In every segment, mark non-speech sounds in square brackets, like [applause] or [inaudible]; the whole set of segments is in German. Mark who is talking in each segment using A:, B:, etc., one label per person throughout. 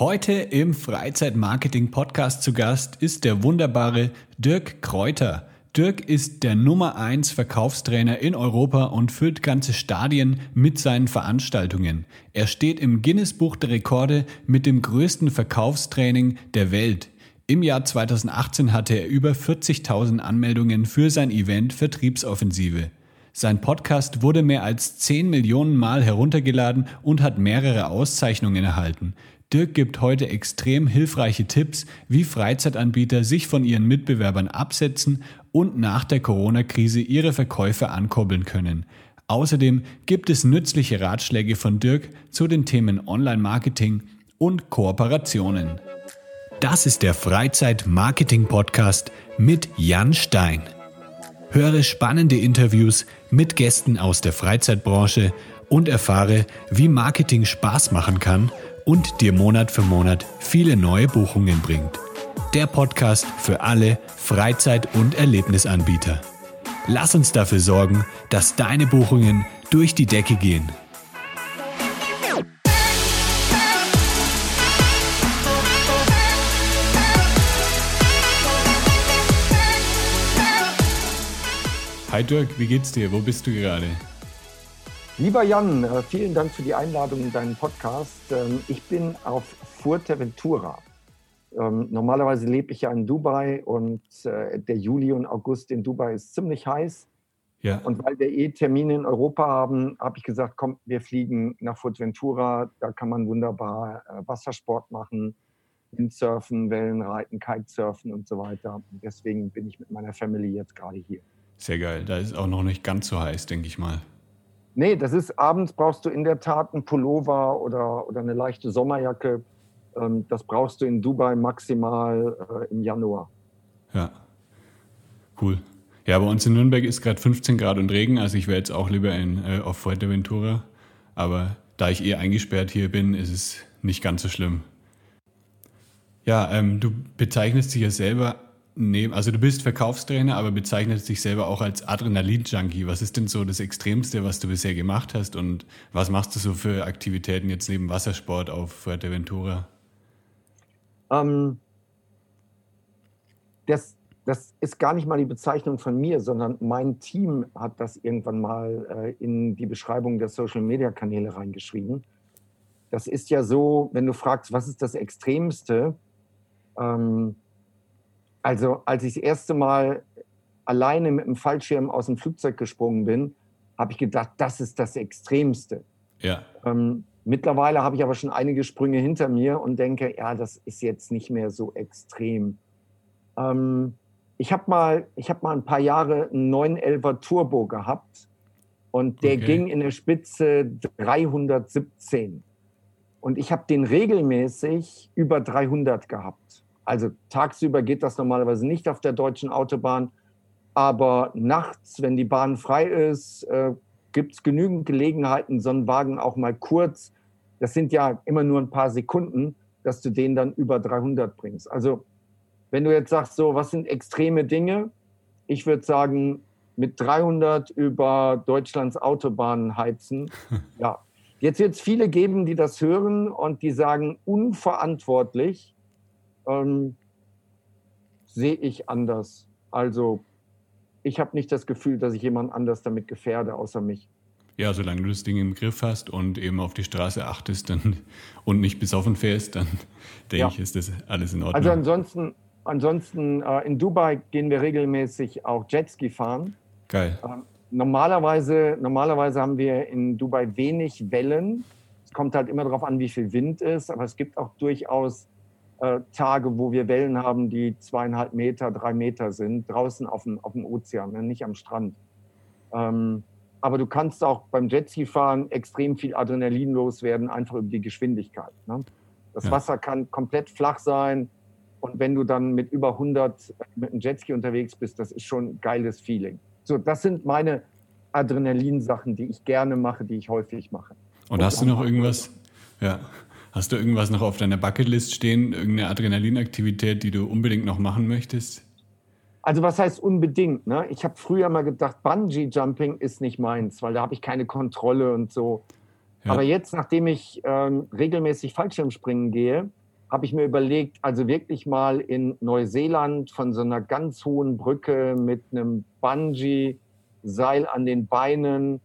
A: Heute im Freizeitmarketing-Podcast zu Gast ist der wunderbare Dirk Kräuter. Dirk ist der Nummer 1 Verkaufstrainer in Europa und füllt ganze Stadien mit seinen Veranstaltungen. Er steht im Guinness-Buch der Rekorde mit dem größten Verkaufstraining der Welt. Im Jahr 2018 hatte er über 40.000 Anmeldungen für sein Event Vertriebsoffensive. Sein Podcast wurde mehr als 10 Millionen Mal heruntergeladen und hat mehrere Auszeichnungen erhalten. Dirk gibt heute extrem hilfreiche Tipps, wie Freizeitanbieter sich von ihren Mitbewerbern absetzen und nach der Corona-Krise ihre Verkäufe ankurbeln können. Außerdem gibt es nützliche Ratschläge von Dirk zu den Themen Online-Marketing und Kooperationen. Das ist der Freizeit-Marketing-Podcast mit Jan Stein. Höre spannende Interviews mit Gästen aus der Freizeitbranche und erfahre, wie Marketing Spaß machen kann und dir Monat für Monat viele neue Buchungen bringt. Der Podcast für alle Freizeit- und Erlebnisanbieter. Lass uns dafür sorgen, dass deine Buchungen durch die Decke gehen. Hi Dirk, wie geht's dir? Wo bist du gerade?
B: Lieber Jan, äh, vielen Dank für die Einladung in deinen Podcast. Ähm, ich bin auf Fuerteventura. Ähm, normalerweise lebe ich ja in Dubai und äh, der Juli und August in Dubai ist ziemlich heiß. Ja. Und weil wir eh Termine in Europa haben, habe ich gesagt, komm, wir fliegen nach Fuerteventura. Da kann man wunderbar äh, Wassersport machen, Windsurfen, Wellenreiten, Kitesurfen und so weiter. Deswegen bin ich mit meiner Family jetzt gerade hier.
A: Sehr geil. Da ist auch noch nicht ganz so heiß, denke ich mal.
B: Nee, das ist abends brauchst du in der Tat einen Pullover oder, oder eine leichte Sommerjacke. Ähm, das brauchst du in Dubai maximal äh, im Januar.
A: Ja, cool. Ja, bei uns in Nürnberg ist gerade 15 Grad und Regen, also ich wäre jetzt auch lieber in, äh, auf Fuerteventura. Aber da ich eh eingesperrt hier bin, ist es nicht ganz so schlimm. Ja, ähm, du bezeichnest dich ja selber Nee, also du bist Verkaufstrainer, aber bezeichnest dich selber auch als Adrenalin-Junkie. Was ist denn so das Extremste, was du bisher gemacht hast und was machst du so für Aktivitäten jetzt neben Wassersport auf Fuerteventura? Ähm,
B: das, das ist gar nicht mal die Bezeichnung von mir, sondern mein Team hat das irgendwann mal äh, in die Beschreibung der Social-Media-Kanäle reingeschrieben. Das ist ja so, wenn du fragst, was ist das Extremste? Ähm, also als ich das erste Mal alleine mit dem Fallschirm aus dem Flugzeug gesprungen bin, habe ich gedacht, das ist das Extremste. Ja. Ähm, mittlerweile habe ich aber schon einige Sprünge hinter mir und denke, ja, das ist jetzt nicht mehr so extrem. Ähm, ich habe mal, hab mal ein paar Jahre einen 911er Turbo gehabt und der okay. ging in der Spitze 317. Und ich habe den regelmäßig über 300 gehabt. Also tagsüber geht das normalerweise nicht auf der deutschen Autobahn, aber nachts, wenn die Bahn frei ist, äh, gibt es genügend Gelegenheiten, so einen Wagen auch mal kurz, das sind ja immer nur ein paar Sekunden, dass du den dann über 300 bringst. Also wenn du jetzt sagst, so, was sind extreme Dinge? Ich würde sagen, mit 300 über Deutschlands Autobahnen heizen. [laughs] Ja, jetzt wird es viele geben, die das hören und die sagen, unverantwortlich ähm, sehe ich anders. Also ich habe nicht das Gefühl, dass ich jemand anders damit gefährde, außer mich.
A: Ja, solange du das Ding im Griff hast und eben auf die Straße achtest dann, [laughs] und nicht besoffen fährst, dann [laughs] denke ja. ich, ist das alles in Ordnung.
B: Also ansonsten, ansonsten äh, in Dubai gehen wir regelmäßig auch Jetski fahren.
A: Geil. Äh,
B: normalerweise, normalerweise haben wir in Dubai wenig Wellen. Es kommt halt immer darauf an, wie viel Wind ist, aber es gibt auch durchaus äh, Tage, wo wir Wellen haben, die zweieinhalb Meter, drei Meter sind, draußen auf dem, auf dem Ozean, ne, nicht am Strand. Ähm, aber du kannst auch beim Jetski fahren extrem viel Adrenalin loswerden, einfach über die Geschwindigkeit. Ne? Das ja. Wasser kann komplett flach sein. Und wenn du dann mit über 100 mit einem Jetski unterwegs bist, das ist schon ein geiles Feeling. So, das sind meine Adrenalinsachen, die ich gerne mache, die ich häufig mache.
A: Und, Und hast du noch irgendwas? Ja. Hast du irgendwas noch auf deiner Bucketlist stehen, irgendeine Adrenalinaktivität, die du unbedingt noch machen möchtest?
B: Also was heißt unbedingt? Ne? Ich habe früher mal gedacht, Bungee Jumping ist nicht meins, weil da habe ich keine Kontrolle und so. Ja. Aber jetzt, nachdem ich ähm, regelmäßig Fallschirmspringen gehe, habe ich mir überlegt, also wirklich mal in Neuseeland von so einer ganz hohen Brücke mit einem Bungee-Seil an den Beinen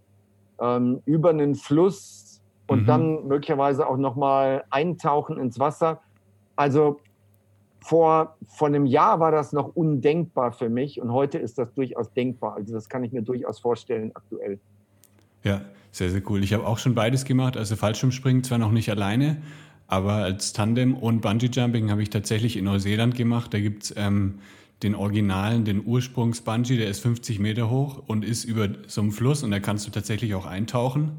B: ähm, über einen Fluss und mhm. dann möglicherweise auch nochmal eintauchen ins Wasser. Also vor, vor einem Jahr war das noch undenkbar für mich und heute ist das durchaus denkbar. Also das kann ich mir durchaus vorstellen aktuell.
A: Ja, sehr, sehr cool. Ich habe auch schon beides gemacht. Also Fallschirmspringen zwar noch nicht alleine, aber als Tandem und Bungee Jumping habe ich tatsächlich in Neuseeland gemacht. Da gibt es ähm, den Originalen, den Ursprungs-Bungee, der ist 50 Meter hoch und ist über so einem Fluss und da kannst du tatsächlich auch eintauchen.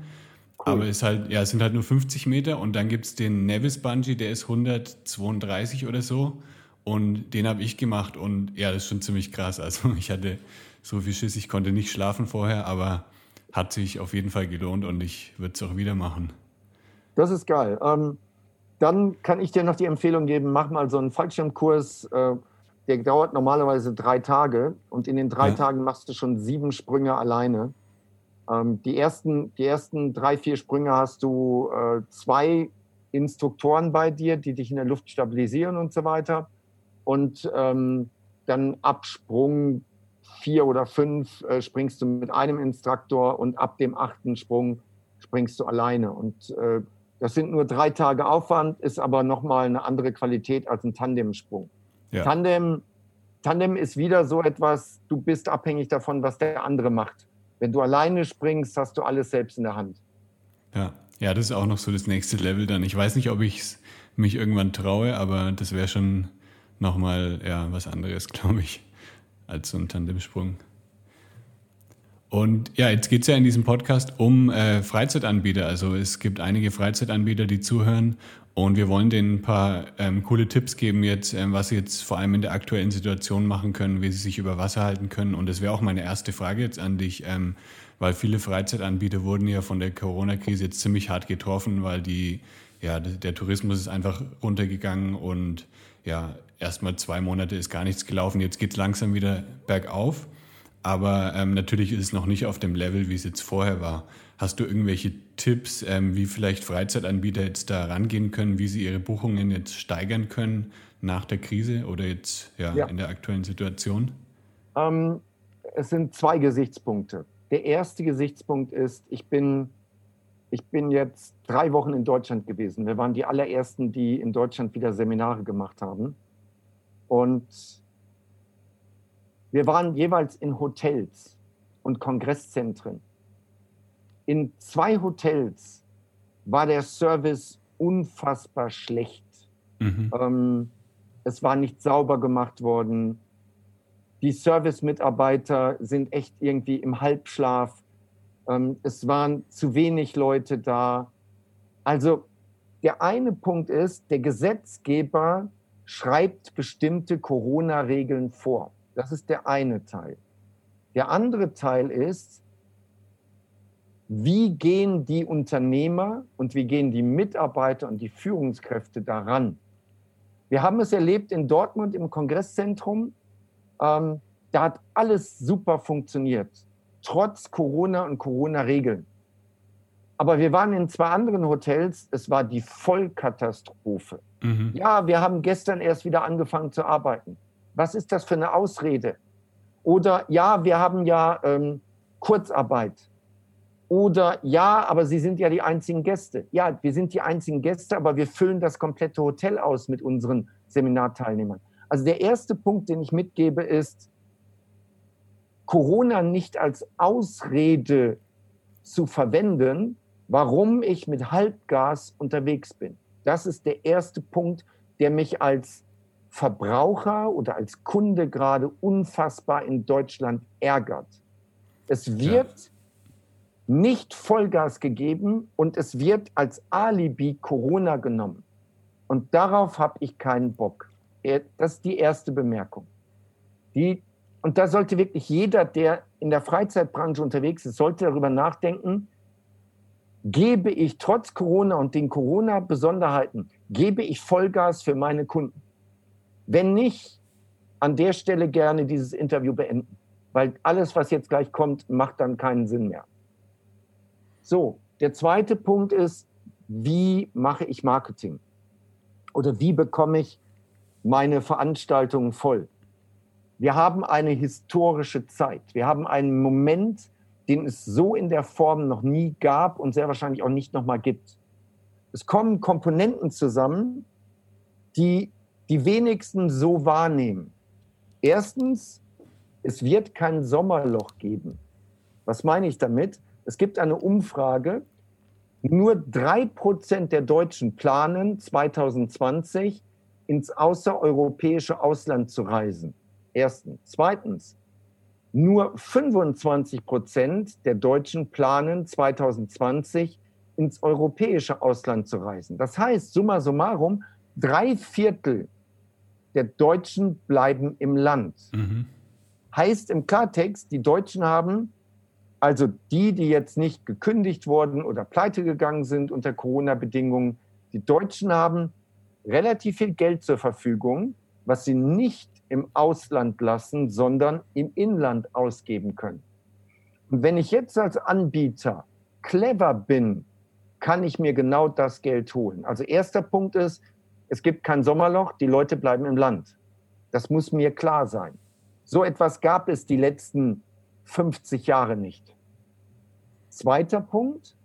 A: Cool. Aber ist halt, ja, es sind halt nur 50 Meter und dann gibt es den Nevis Bungee, der ist 132 oder so. Und den habe ich gemacht und ja, das ist schon ziemlich krass. Also [laughs] ich hatte so viel Schiss, ich konnte nicht schlafen vorher, aber hat sich auf jeden Fall gelohnt und ich würde es auch wieder machen.
B: Das ist geil. Ähm, dann kann ich dir noch die Empfehlung geben, mach mal so einen Fallschirmkurs. Äh, der dauert normalerweise drei Tage und in den drei ja. Tagen machst du schon sieben Sprünge alleine. Ähm, die, ersten, die ersten drei, vier Sprünge hast du äh, zwei Instruktoren bei dir, die dich in der Luft stabilisieren und so weiter. Und ähm, dann ab Sprung vier oder fünf äh, springst du mit einem Instruktor und ab dem achten Sprung springst du alleine. Und äh, das sind nur drei Tage Aufwand, ist aber nochmal eine andere Qualität als ein Tandemsprung. Ja. Tandem, Tandem ist wieder so etwas, du bist abhängig davon, was der andere macht. Wenn du alleine springst, hast du alles selbst in der Hand.
A: Ja, ja das ist auch noch so das nächste Level dann. Ich weiß nicht, ob ich mich irgendwann traue, aber das wäre schon nochmal ja, was anderes, [laughs] glaube ich, als so ein Tandemsprung. Und ja, jetzt geht es ja in diesem Podcast um äh, Freizeitanbieter. Also es gibt einige Freizeitanbieter, die zuhören und wir wollen denen ein paar ähm, coole Tipps geben jetzt, ähm, was sie jetzt vor allem in der aktuellen Situation machen können, wie sie sich über Wasser halten können. Und das wäre auch meine erste Frage jetzt an dich, ähm, weil viele Freizeitanbieter wurden ja von der Corona-Krise jetzt ziemlich hart getroffen, weil die, ja, der Tourismus ist einfach runtergegangen und ja, erstmal zwei Monate ist gar nichts gelaufen. Jetzt geht es langsam wieder bergauf. Aber ähm, natürlich ist es noch nicht auf dem Level, wie es jetzt vorher war. Hast du irgendwelche Tipps, ähm, wie vielleicht Freizeitanbieter jetzt da rangehen können, wie sie ihre Buchungen jetzt steigern können nach der Krise oder jetzt ja, ja. in der aktuellen Situation?
B: Ähm, es sind zwei Gesichtspunkte. Der erste Gesichtspunkt ist, ich bin, ich bin jetzt drei Wochen in Deutschland gewesen. Wir waren die allerersten, die in Deutschland wieder Seminare gemacht haben. Und wir waren jeweils in Hotels und Kongresszentren. In zwei Hotels war der Service unfassbar schlecht. Mhm. Ähm, es war nicht sauber gemacht worden. Die Service-Mitarbeiter sind echt irgendwie im Halbschlaf. Ähm, es waren zu wenig Leute da. Also der eine Punkt ist, der Gesetzgeber schreibt bestimmte Corona-Regeln vor. Das ist der eine Teil. Der andere Teil ist, wie gehen die Unternehmer und wie gehen die Mitarbeiter und die Führungskräfte daran? Wir haben es erlebt in Dortmund im Kongresszentrum. Ähm, da hat alles super funktioniert, trotz Corona und Corona-Regeln. Aber wir waren in zwei anderen Hotels, es war die Vollkatastrophe. Mhm. Ja, wir haben gestern erst wieder angefangen zu arbeiten. Was ist das für eine Ausrede? Oder ja, wir haben ja ähm, Kurzarbeit. Oder ja, aber Sie sind ja die einzigen Gäste. Ja, wir sind die einzigen Gäste, aber wir füllen das komplette Hotel aus mit unseren Seminarteilnehmern. Also der erste Punkt, den ich mitgebe, ist, Corona nicht als Ausrede zu verwenden, warum ich mit Halbgas unterwegs bin. Das ist der erste Punkt, der mich als Verbraucher oder als Kunde gerade unfassbar in Deutschland ärgert. Es wird ja. nicht Vollgas gegeben und es wird als Alibi Corona genommen. Und darauf habe ich keinen Bock. Das ist die erste Bemerkung. Die, und da sollte wirklich jeder, der in der Freizeitbranche unterwegs ist, sollte darüber nachdenken, gebe ich trotz Corona und den Corona-Besonderheiten, gebe ich Vollgas für meine Kunden. Wenn nicht, an der Stelle gerne dieses Interview beenden, weil alles, was jetzt gleich kommt, macht dann keinen Sinn mehr. So, der zweite Punkt ist, wie mache ich Marketing? Oder wie bekomme ich meine Veranstaltungen voll? Wir haben eine historische Zeit. Wir haben einen Moment, den es so in der Form noch nie gab und sehr wahrscheinlich auch nicht nochmal gibt. Es kommen Komponenten zusammen, die die wenigsten so wahrnehmen. Erstens, es wird kein Sommerloch geben. Was meine ich damit? Es gibt eine Umfrage, nur drei Prozent der Deutschen planen 2020 ins außereuropäische Ausland zu reisen. Erstens. Zweitens, nur 25 Prozent der Deutschen planen 2020 ins europäische Ausland zu reisen. Das heißt, summa summarum, drei Viertel der Deutschen bleiben im Land. Mhm. Heißt im Klartext, die Deutschen haben, also die, die jetzt nicht gekündigt wurden oder pleite gegangen sind unter Corona-Bedingungen, die Deutschen haben relativ viel Geld zur Verfügung, was sie nicht im Ausland lassen, sondern im Inland ausgeben können. Und wenn ich jetzt als Anbieter clever bin, kann ich mir genau das Geld holen. Also erster Punkt ist, es gibt kein Sommerloch, die Leute bleiben im Land. Das muss mir klar sein. So etwas gab es die letzten 50 Jahre nicht. Zweiter Punkt,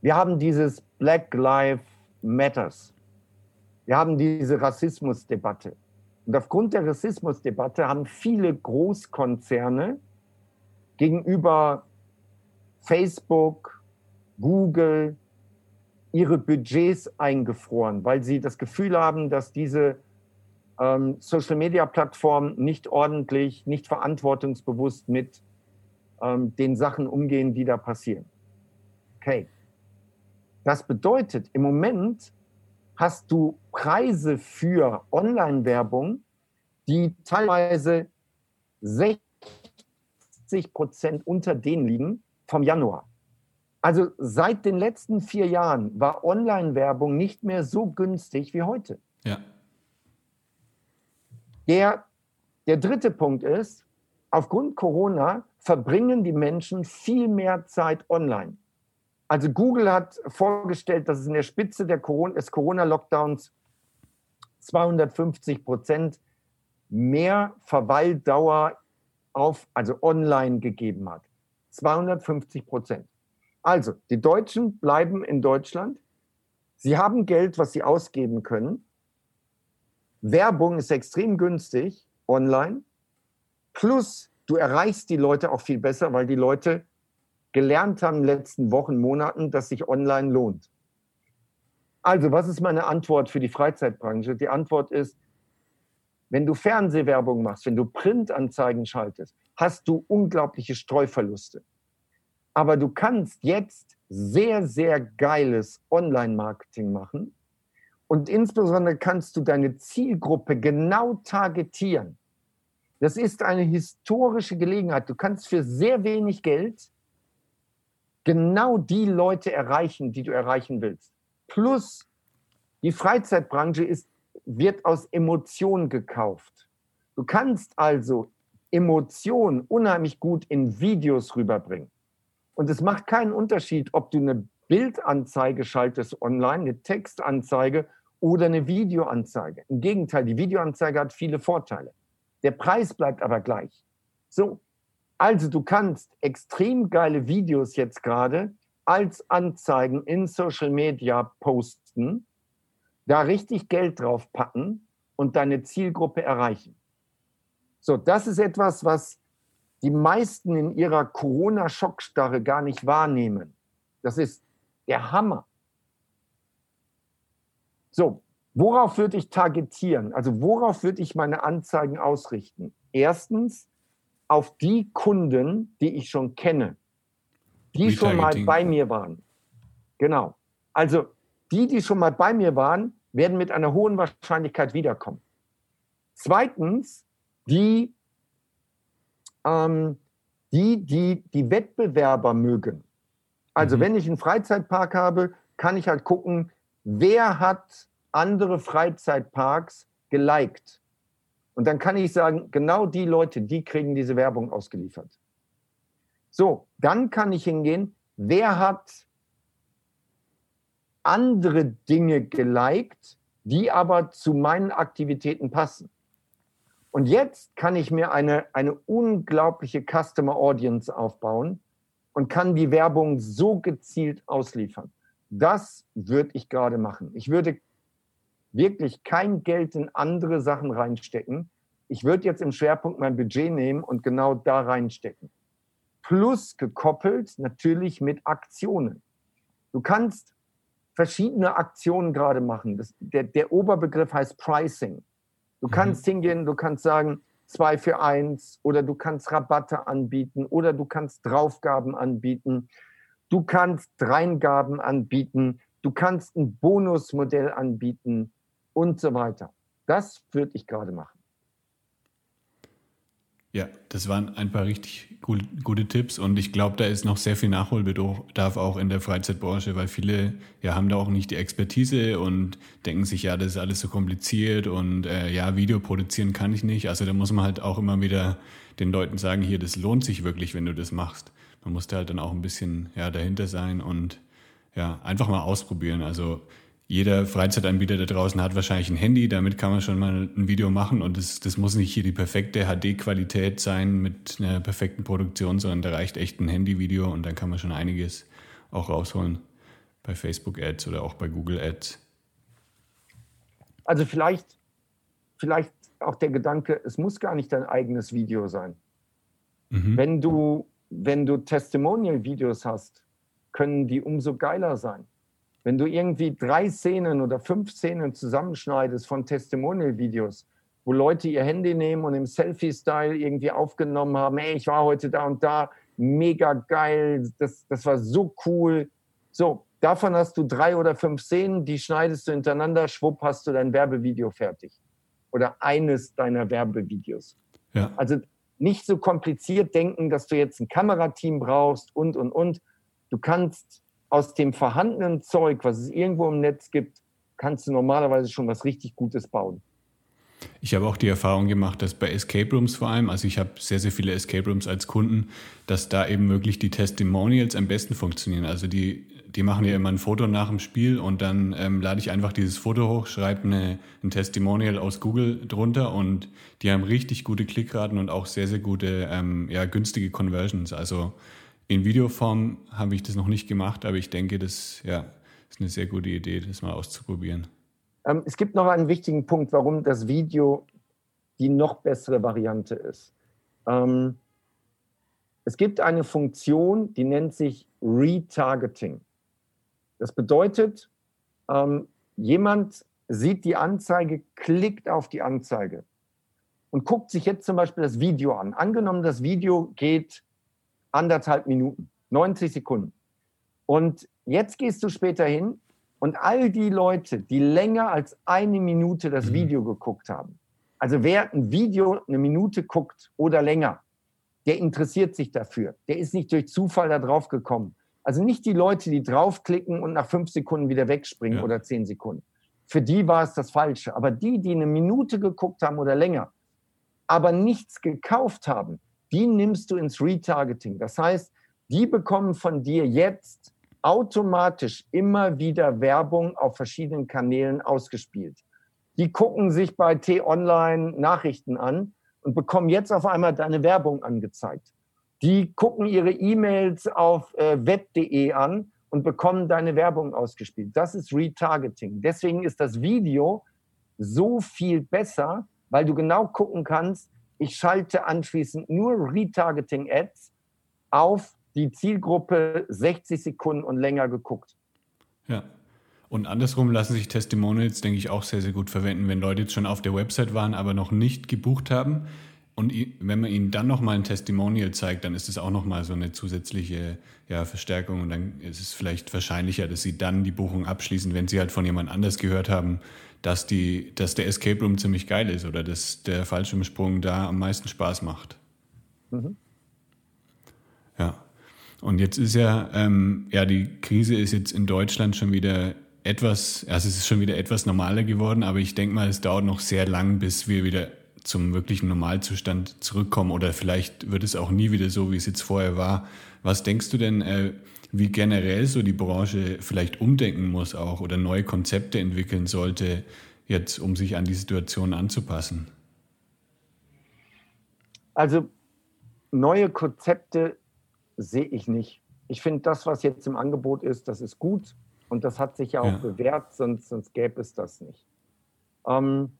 B: wir haben dieses Black Lives Matters. Wir haben diese Rassismusdebatte. Und aufgrund der Rassismusdebatte haben viele Großkonzerne gegenüber Facebook, Google ihre Budgets eingefroren, weil sie das Gefühl haben, dass diese ähm, Social-Media-Plattformen nicht ordentlich, nicht verantwortungsbewusst mit ähm, den Sachen umgehen, die da passieren. Okay. Das bedeutet, im Moment hast du Preise für Online-Werbung, die teilweise 60 Prozent unter denen liegen vom Januar. Also seit den letzten vier Jahren war Online-Werbung nicht mehr so günstig wie heute.
A: Ja.
B: Der, der dritte Punkt ist, aufgrund Corona verbringen die Menschen viel mehr Zeit online. Also Google hat vorgestellt, dass es in der Spitze der Corona, des Corona-Lockdowns 250 Prozent mehr Verweildauer auf, also online gegeben hat. 250 Prozent. Also, die Deutschen bleiben in Deutschland. Sie haben Geld, was sie ausgeben können. Werbung ist extrem günstig online. Plus, du erreichst die Leute auch viel besser, weil die Leute gelernt haben in den letzten Wochen, Monaten, dass sich online lohnt. Also, was ist meine Antwort für die Freizeitbranche? Die Antwort ist, wenn du Fernsehwerbung machst, wenn du Printanzeigen schaltest, hast du unglaubliche Streuverluste. Aber du kannst jetzt sehr, sehr geiles Online-Marketing machen und insbesondere kannst du deine Zielgruppe genau targetieren. Das ist eine historische Gelegenheit. Du kannst für sehr wenig Geld genau die Leute erreichen, die du erreichen willst. Plus, die Freizeitbranche ist, wird aus Emotionen gekauft. Du kannst also Emotionen unheimlich gut in Videos rüberbringen. Und es macht keinen Unterschied, ob du eine Bildanzeige schaltest online, eine Textanzeige oder eine Videoanzeige. Im Gegenteil, die Videoanzeige hat viele Vorteile. Der Preis bleibt aber gleich. So, also du kannst extrem geile Videos jetzt gerade als Anzeigen in Social Media posten, da richtig Geld drauf packen und deine Zielgruppe erreichen. So, das ist etwas, was die meisten in ihrer Corona-Schockstarre gar nicht wahrnehmen. Das ist der Hammer. So, worauf würde ich targetieren? Also worauf würde ich meine Anzeigen ausrichten? Erstens, auf die Kunden, die ich schon kenne, die schon mal bei mir waren. Genau. Also die, die schon mal bei mir waren, werden mit einer hohen Wahrscheinlichkeit wiederkommen. Zweitens, die, ähm, die, die die Wettbewerber mögen. Also mhm. wenn ich einen Freizeitpark habe, kann ich halt gucken, wer hat andere Freizeitparks geliked. Und dann kann ich sagen, genau die Leute, die kriegen diese Werbung ausgeliefert. So, dann kann ich hingehen, wer hat andere Dinge geliked, die aber zu meinen Aktivitäten passen. Und jetzt kann ich mir eine, eine unglaubliche Customer Audience aufbauen und kann die Werbung so gezielt ausliefern. Das würde ich gerade machen. Ich würde wirklich kein Geld in andere Sachen reinstecken. Ich würde jetzt im Schwerpunkt mein Budget nehmen und genau da reinstecken. Plus gekoppelt natürlich mit Aktionen. Du kannst verschiedene Aktionen gerade machen. Das, der, der Oberbegriff heißt Pricing. Du mhm. kannst hingehen, du kannst sagen, zwei für eins oder du kannst Rabatte anbieten oder du kannst Draufgaben anbieten. Du kannst Dreingaben anbieten. Du kannst ein Bonusmodell anbieten und so weiter. Das würde ich gerade machen.
A: Ja, das waren ein paar richtig gute, gute Tipps und ich glaube, da ist noch sehr viel Nachholbedarf auch in der Freizeitbranche, weil viele ja haben da auch nicht die Expertise und denken sich, ja, das ist alles so kompliziert und äh, ja, Video produzieren kann ich nicht. Also da muss man halt auch immer wieder den Leuten sagen, hier, das lohnt sich wirklich, wenn du das machst. Man muss da halt dann auch ein bisschen ja, dahinter sein und ja, einfach mal ausprobieren. Also jeder Freizeitanbieter da draußen hat wahrscheinlich ein Handy, damit kann man schon mal ein Video machen und das, das muss nicht hier die perfekte HD-Qualität sein mit einer perfekten Produktion, sondern da reicht echt ein Handyvideo und dann kann man schon einiges auch rausholen bei Facebook Ads oder auch bei Google Ads.
B: Also vielleicht, vielleicht auch der Gedanke, es muss gar nicht dein eigenes Video sein. Mhm. Wenn du, wenn du Testimonial-Videos hast, können die umso geiler sein. Wenn du irgendwie drei Szenen oder fünf Szenen zusammenschneidest von Testimonial-Videos, wo Leute ihr Handy nehmen und im Selfie-Style irgendwie aufgenommen haben, hey, ich war heute da und da, mega geil, das, das war so cool. So, davon hast du drei oder fünf Szenen, die schneidest du hintereinander, schwupp, hast du dein Werbevideo fertig. Oder eines deiner Werbevideos. Ja. Also nicht so kompliziert denken, dass du jetzt ein Kamerateam brauchst und, und, und. Du kannst aus dem vorhandenen Zeug, was es irgendwo im Netz gibt, kannst du normalerweise schon was richtig Gutes bauen.
A: Ich habe auch die Erfahrung gemacht, dass bei Escape Rooms vor allem, also ich habe sehr, sehr viele Escape Rooms als Kunden, dass da eben wirklich die Testimonials am besten funktionieren. Also die, die machen ja immer ein Foto nach dem Spiel und dann ähm, lade ich einfach dieses Foto hoch, schreibe eine, ein Testimonial aus Google drunter und die haben richtig gute Klickraten und auch sehr, sehr gute, ähm, ja, günstige Conversions. Also in Videoform habe ich das noch nicht gemacht, aber ich denke, das ja, ist eine sehr gute Idee, das mal auszuprobieren.
B: Ähm, es gibt noch einen wichtigen Punkt, warum das Video die noch bessere Variante ist. Ähm, es gibt eine Funktion, die nennt sich Retargeting. Das bedeutet, ähm, jemand sieht die Anzeige, klickt auf die Anzeige und guckt sich jetzt zum Beispiel das Video an. Angenommen, das Video geht anderthalb Minuten, 90 Sekunden. Und jetzt gehst du später hin und all die Leute, die länger als eine Minute das mhm. Video geguckt haben, also wer ein Video eine Minute guckt oder länger, der interessiert sich dafür. Der ist nicht durch Zufall da drauf gekommen. Also nicht die Leute, die draufklicken und nach fünf Sekunden wieder wegspringen ja. oder zehn Sekunden. Für die war es das Falsche. Aber die, die eine Minute geguckt haben oder länger, aber nichts gekauft haben, die nimmst du ins Retargeting. Das heißt, die bekommen von dir jetzt automatisch immer wieder Werbung auf verschiedenen Kanälen ausgespielt. Die gucken sich bei T-Online Nachrichten an und bekommen jetzt auf einmal deine Werbung angezeigt. Die gucken ihre E-Mails auf äh, web.de an und bekommen deine Werbung ausgespielt. Das ist Retargeting. Deswegen ist das Video so viel besser, weil du genau gucken kannst, ich schalte anschließend nur Retargeting-Ads auf die Zielgruppe 60 Sekunden und länger geguckt.
A: Ja. Und andersrum lassen sich Testimonials, denke ich, auch sehr, sehr gut verwenden, wenn Leute jetzt schon auf der Website waren, aber noch nicht gebucht haben. Und wenn man ihnen dann nochmal ein Testimonial zeigt, dann ist es auch nochmal so eine zusätzliche ja, Verstärkung. Und dann ist es vielleicht wahrscheinlicher, dass sie dann die Buchung abschließen, wenn sie halt von jemand anders gehört haben, dass, die, dass der Escape Room ziemlich geil ist oder dass der Fallschirmsprung da am meisten Spaß macht. Mhm. Ja. Und jetzt ist ja, ähm, ja, die Krise ist jetzt in Deutschland schon wieder etwas, also es ist schon wieder etwas normaler geworden, aber ich denke mal, es dauert noch sehr lang, bis wir wieder zum wirklichen Normalzustand zurückkommen oder vielleicht wird es auch nie wieder so, wie es jetzt vorher war. Was denkst du denn, äh, wie generell so die Branche vielleicht umdenken muss auch oder neue Konzepte entwickeln sollte, jetzt um sich an die Situation anzupassen?
B: Also neue Konzepte sehe ich nicht. Ich finde, das, was jetzt im Angebot ist, das ist gut und das hat sich ja auch ja. bewährt, sonst, sonst gäbe es das nicht. Ähm,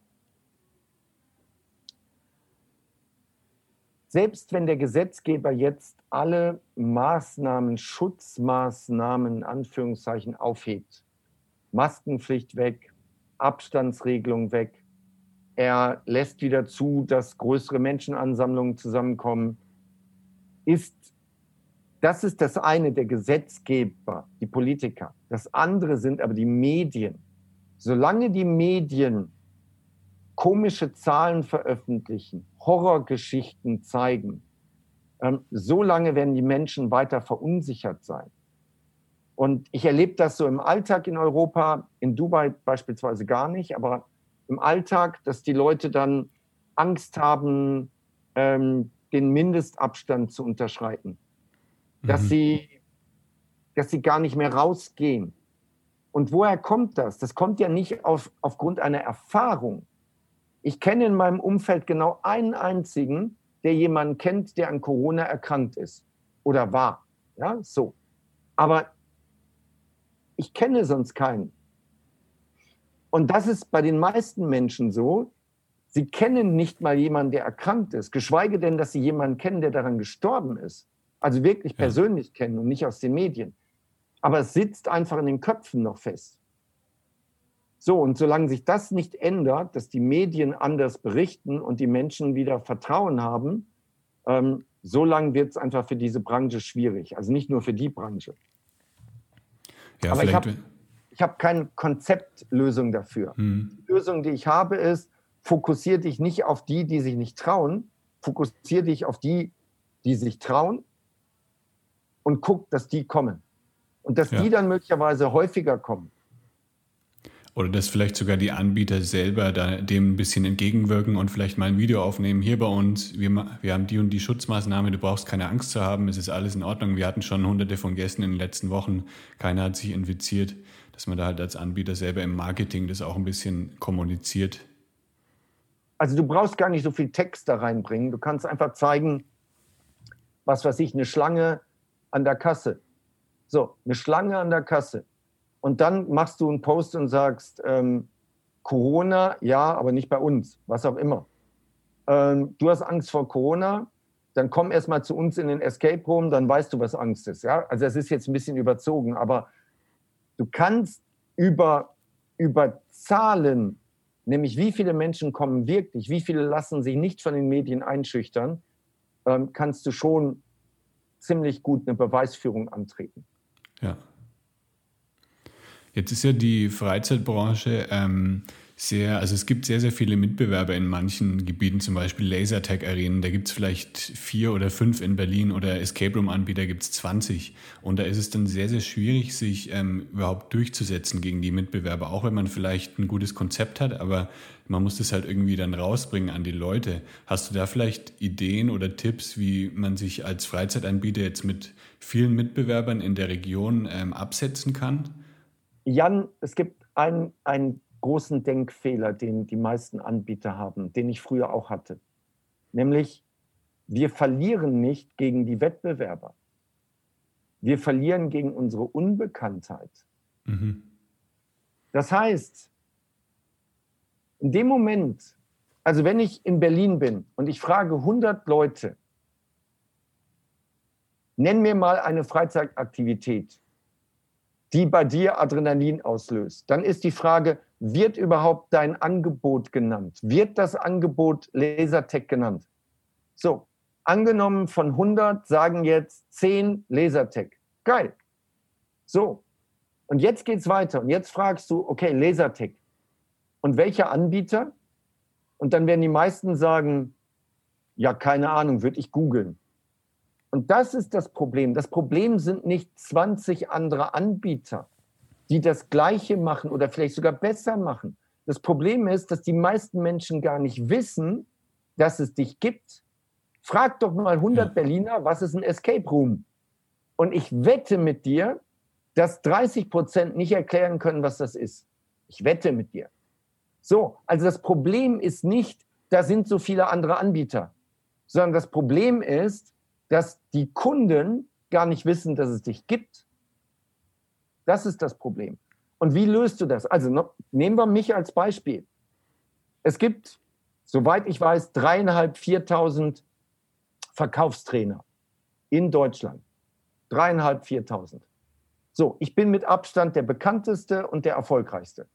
B: selbst wenn der Gesetzgeber jetzt alle Maßnahmen, Schutzmaßnahmen Anführungszeichen aufhebt, Maskenpflicht weg, Abstandsregelung weg, er lässt wieder zu, dass größere Menschenansammlungen zusammenkommen, ist das ist das eine, der Gesetzgeber, die Politiker. Das andere sind aber die Medien. Solange die Medien komische Zahlen veröffentlichen, Horrorgeschichten zeigen, ähm, so lange werden die Menschen weiter verunsichert sein. Und ich erlebe das so im Alltag in Europa, in Dubai beispielsweise gar nicht, aber im Alltag, dass die Leute dann Angst haben, den Mindestabstand zu unterschreiten dass, mhm. sie, dass sie gar nicht mehr rausgehen. Und woher kommt das? Das kommt ja nicht auf, aufgrund einer Erfahrung. Ich kenne in meinem Umfeld genau einen einzigen, der jemanden kennt, der an Corona erkrankt ist oder war. Ja, so. Aber ich kenne sonst keinen. Und das ist bei den meisten Menschen so. Sie kennen nicht mal jemanden, der erkrankt ist, geschweige denn, dass sie jemanden kennen, der daran gestorben ist. Also wirklich persönlich ja. kennen und nicht aus den Medien. Aber es sitzt einfach in den Köpfen noch fest. So, und solange sich das nicht ändert, dass die Medien anders berichten und die Menschen wieder Vertrauen haben, ähm, so lange wird es einfach für diese Branche schwierig. Also nicht nur für die Branche. Ja, Aber ich habe hab keine Konzeptlösung dafür. Hm. Die Lösung, die ich habe, ist, fokussiere dich nicht auf die, die sich nicht trauen, fokussiere dich auf die, die sich trauen und guckt, dass die kommen. Und dass ja. die dann möglicherweise häufiger kommen.
A: Oder dass vielleicht sogar die Anbieter selber dem ein bisschen entgegenwirken und vielleicht mal ein Video aufnehmen. Hier bei uns, wir, wir haben die und die Schutzmaßnahme, du brauchst keine Angst zu haben, es ist alles in Ordnung. Wir hatten schon hunderte von Gästen in den letzten Wochen, keiner hat sich infiziert, dass man da halt als Anbieter selber im Marketing das auch ein bisschen kommuniziert.
B: Also du brauchst gar nicht so viel Text da reinbringen. Du kannst einfach zeigen, was weiß ich, eine Schlange an der Kasse. So, eine Schlange an der Kasse. Und dann machst du einen Post und sagst, ähm, Corona, ja, aber nicht bei uns, was auch immer. Ähm, du hast Angst vor Corona, dann komm erst mal zu uns in den Escape Room, dann weißt du, was Angst ist. Ja? Also es ist jetzt ein bisschen überzogen, aber du kannst über, über Zahlen, nämlich wie viele Menschen kommen wirklich, wie viele lassen sich nicht von den Medien einschüchtern, ähm, kannst du schon ziemlich gut eine Beweisführung antreten.
A: Ja. Jetzt ist ja die Freizeitbranche ähm, sehr, also es gibt sehr, sehr viele Mitbewerber in manchen Gebieten, zum Beispiel Lasertag-Arenen. Da gibt es vielleicht vier oder fünf in Berlin oder Escape Room-Anbieter gibt es 20. Und da ist es dann sehr, sehr schwierig, sich ähm, überhaupt durchzusetzen gegen die Mitbewerber, auch wenn man vielleicht ein gutes Konzept hat, aber man muss das halt irgendwie dann rausbringen an die Leute. Hast du da vielleicht Ideen oder Tipps, wie man sich als Freizeitanbieter jetzt mit vielen Mitbewerbern in der Region ähm, absetzen kann?
B: Jan, es gibt einen, einen großen Denkfehler, den die meisten Anbieter haben, den ich früher auch hatte. Nämlich, wir verlieren nicht gegen die Wettbewerber. Wir verlieren gegen unsere Unbekanntheit. Mhm. Das heißt, in dem Moment, also wenn ich in Berlin bin und ich frage 100 Leute, nenn mir mal eine Freizeitaktivität, die bei dir Adrenalin auslöst, dann ist die Frage, wird überhaupt dein Angebot genannt? Wird das Angebot Lasertech genannt? So, angenommen von 100 sagen jetzt 10 Lasertech. Geil. So, und jetzt geht's weiter. Und jetzt fragst du, okay, Lasertech und welcher Anbieter? Und dann werden die meisten sagen, ja, keine Ahnung, würde ich googeln. Und das ist das Problem. Das Problem sind nicht 20 andere Anbieter, die das Gleiche machen oder vielleicht sogar besser machen. Das Problem ist, dass die meisten Menschen gar nicht wissen, dass es dich gibt. Frag doch mal 100 Berliner, was ist ein Escape Room? Und ich wette mit dir, dass 30 Prozent nicht erklären können, was das ist. Ich wette mit dir. So, also das Problem ist nicht, da sind so viele andere Anbieter, sondern das Problem ist, dass die Kunden gar nicht wissen, dass es dich gibt. Das ist das Problem. Und wie löst du das? Also nehmen wir mich als Beispiel. Es gibt, soweit ich weiß, dreieinhalb, viertausend Verkaufstrainer in Deutschland. Dreieinhalb, viertausend. So, ich bin mit Abstand der bekannteste und der erfolgreichste.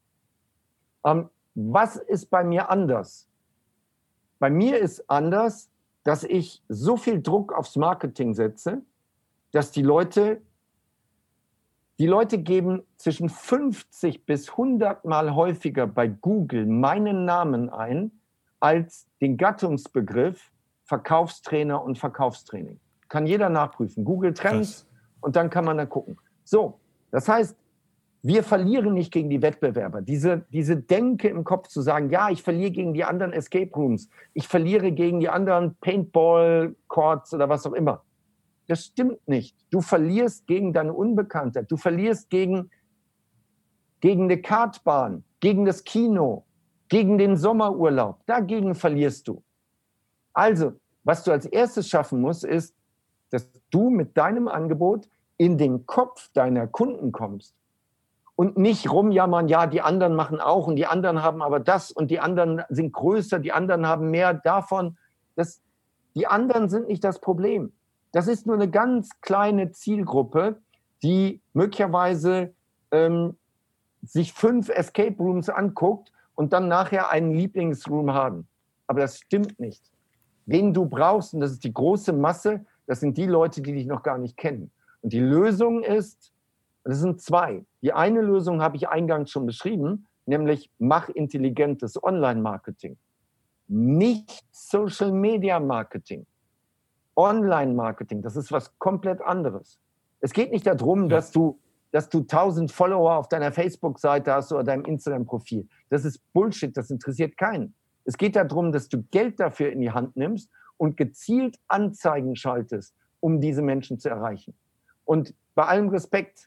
B: Ähm, was ist bei mir anders? Bei mir ist anders, dass ich so viel Druck aufs Marketing setze, dass die Leute, die Leute geben zwischen 50 bis 100 Mal häufiger bei Google meinen Namen ein als den Gattungsbegriff Verkaufstrainer und Verkaufstraining. Kann jeder nachprüfen. Google Trends Krass. und dann kann man da gucken. So, das heißt, wir verlieren nicht gegen die Wettbewerber. Diese, diese Denke im Kopf zu sagen, ja, ich verliere gegen die anderen Escape Rooms, ich verliere gegen die anderen Paintball-Courts oder was auch immer. Das stimmt nicht. Du verlierst gegen deine Unbekannte. Du verlierst gegen, gegen eine Kartbahn, gegen das Kino, gegen den Sommerurlaub. Dagegen verlierst du. Also, was du als erstes schaffen musst, ist, dass du mit deinem Angebot in den Kopf deiner Kunden kommst und nicht rumjammern, ja, die anderen machen auch und die anderen haben aber das und die anderen sind größer, die anderen haben mehr davon. Das, die anderen sind nicht das Problem. Das ist nur eine ganz kleine Zielgruppe, die möglicherweise ähm, sich fünf Escape Rooms anguckt und dann nachher einen Lieblingsroom haben. Aber das stimmt nicht. Wen du brauchst, und das ist die große Masse, das sind die Leute, die dich noch gar nicht kennen. Und die Lösung ist, das sind zwei. Die eine Lösung habe ich eingangs schon beschrieben, nämlich mach intelligentes Online-Marketing. Nicht Social Media Marketing. Online-Marketing, das ist was komplett anderes. Es geht nicht darum, dass du, dass du 1000 Follower auf deiner Facebook-Seite hast oder deinem Instagram-Profil. Das ist Bullshit, das interessiert keinen. Es geht darum, dass du Geld dafür in die Hand nimmst und gezielt Anzeigen schaltest, um diese Menschen zu erreichen. Und bei allem Respekt,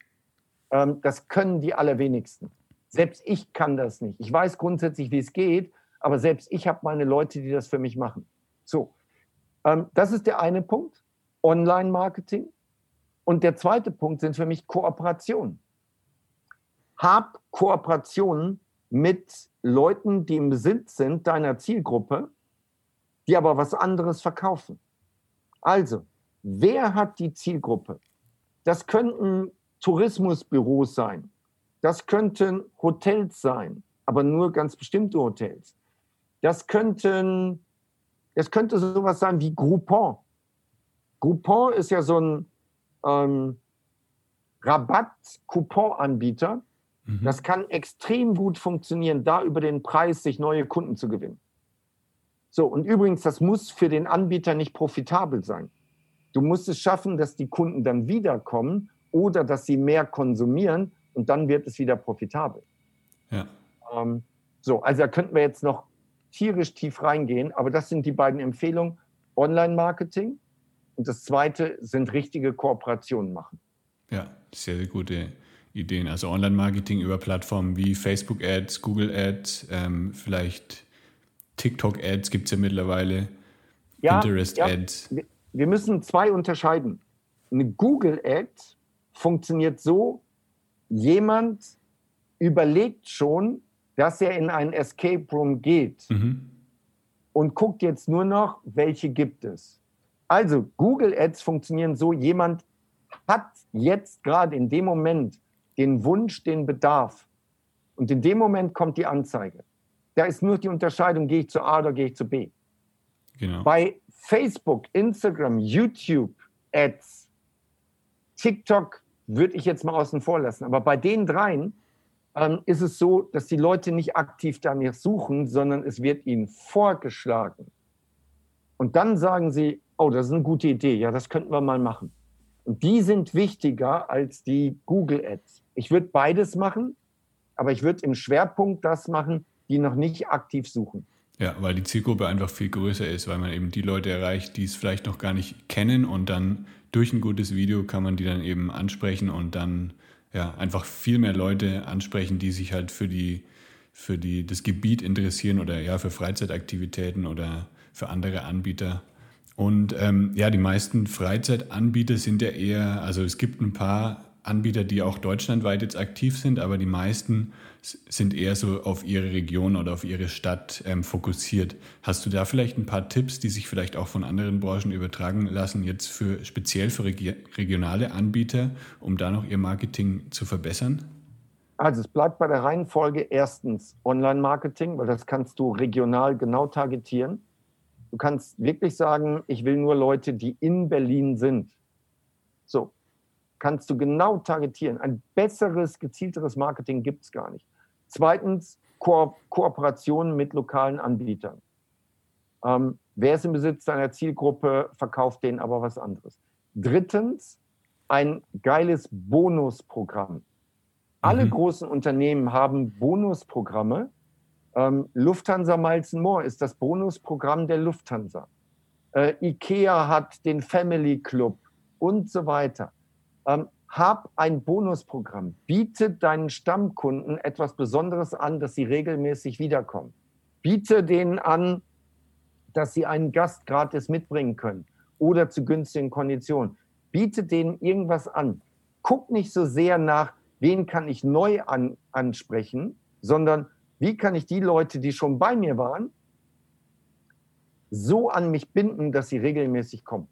B: ähm, das können die allerwenigsten. Selbst ich kann das nicht. Ich weiß grundsätzlich, wie es geht, aber selbst ich habe meine Leute, die das für mich machen. So, ähm, das ist der eine Punkt, Online-Marketing. Und der zweite Punkt sind für mich Kooperationen. Hab Kooperationen mit Leuten, die im Besitz sind deiner Zielgruppe, die aber was anderes verkaufen. Also, wer hat die Zielgruppe? Das könnten Tourismusbüros sein. Das könnten Hotels sein, aber nur ganz bestimmte Hotels. Das könnten es könnte sowas sein wie Groupon. Groupon ist ja so ein ähm, Rabatt-Coupon-Anbieter. Mhm. Das kann extrem gut funktionieren, da über den Preis sich neue Kunden zu gewinnen. So, und übrigens, das muss für den Anbieter nicht profitabel sein. Du musst es schaffen, dass die Kunden dann wiederkommen oder dass sie mehr konsumieren und dann wird es wieder profitabel. Ja. Ähm, so, also da könnten wir jetzt noch tierisch tief reingehen. Aber das sind die beiden Empfehlungen. Online-Marketing und das zweite sind richtige Kooperationen machen.
A: Ja, sehr, sehr gute Ideen. Also Online-Marketing über Plattformen wie Facebook-Ads, Google-Ads, ähm, vielleicht TikTok-Ads gibt es ja mittlerweile,
B: ja, Pinterest-Ads. Ja, wir müssen zwei unterscheiden. Eine Google-Ad funktioniert so, jemand überlegt schon, dass er in einen Escape Room geht mhm. und guckt jetzt nur noch, welche gibt es. Also Google Ads funktionieren so, jemand hat jetzt gerade in dem Moment den Wunsch, den Bedarf. Und in dem Moment kommt die Anzeige. Da ist nur die Unterscheidung, gehe ich zu A oder gehe ich zu B. Genau. Bei Facebook, Instagram, YouTube, Ads, TikTok würde ich jetzt mal außen vor lassen. Aber bei den dreien ähm, ist es so, dass die Leute nicht aktiv danach suchen, sondern es wird ihnen vorgeschlagen. Und dann sagen sie, oh, das ist eine gute Idee, ja, das könnten wir mal machen. Und die sind wichtiger als die Google Ads. Ich würde beides machen, aber ich würde im Schwerpunkt das machen, die noch nicht aktiv suchen.
A: Ja, weil die Zielgruppe einfach viel größer ist, weil man eben die Leute erreicht, die es vielleicht noch gar nicht kennen und dann durch ein gutes Video kann man die dann eben ansprechen und dann ja einfach viel mehr Leute ansprechen, die sich halt für die für die das Gebiet interessieren oder ja für Freizeitaktivitäten oder für andere Anbieter. Und ähm, ja, die meisten Freizeitanbieter sind ja eher, also es gibt ein paar Anbieter, die auch deutschlandweit jetzt aktiv sind, aber die meisten sind eher so auf ihre Region oder auf ihre Stadt ähm, fokussiert. Hast du da vielleicht ein paar Tipps, die sich vielleicht auch von anderen Branchen übertragen lassen, jetzt für speziell für regi regionale Anbieter, um da noch ihr Marketing zu verbessern?
B: Also es bleibt bei der Reihenfolge erstens Online-Marketing, weil das kannst du regional genau targetieren. Du kannst wirklich sagen, ich will nur Leute, die in Berlin sind. So, kannst du genau targetieren. Ein besseres, gezielteres Marketing gibt es gar nicht. Zweitens, Ko Kooperationen mit lokalen Anbietern. Ähm, wer ist im Besitz seiner Zielgruppe, verkauft denen aber was anderes. Drittens, ein geiles Bonusprogramm. Alle mhm. großen Unternehmen haben Bonusprogramme, ähm, Lufthansa Miles More ist das Bonusprogramm der Lufthansa. Äh, IKEA hat den Family Club und so weiter. Ähm, hab ein Bonusprogramm. Biete deinen Stammkunden etwas Besonderes an, dass sie regelmäßig wiederkommen. Biete denen an, dass sie einen Gast gratis mitbringen können oder zu günstigen Konditionen. Biete denen irgendwas an. Guck nicht so sehr nach, wen kann ich neu an, ansprechen, sondern wie kann ich die Leute, die schon bei mir waren, so an mich binden, dass sie regelmäßig kommen?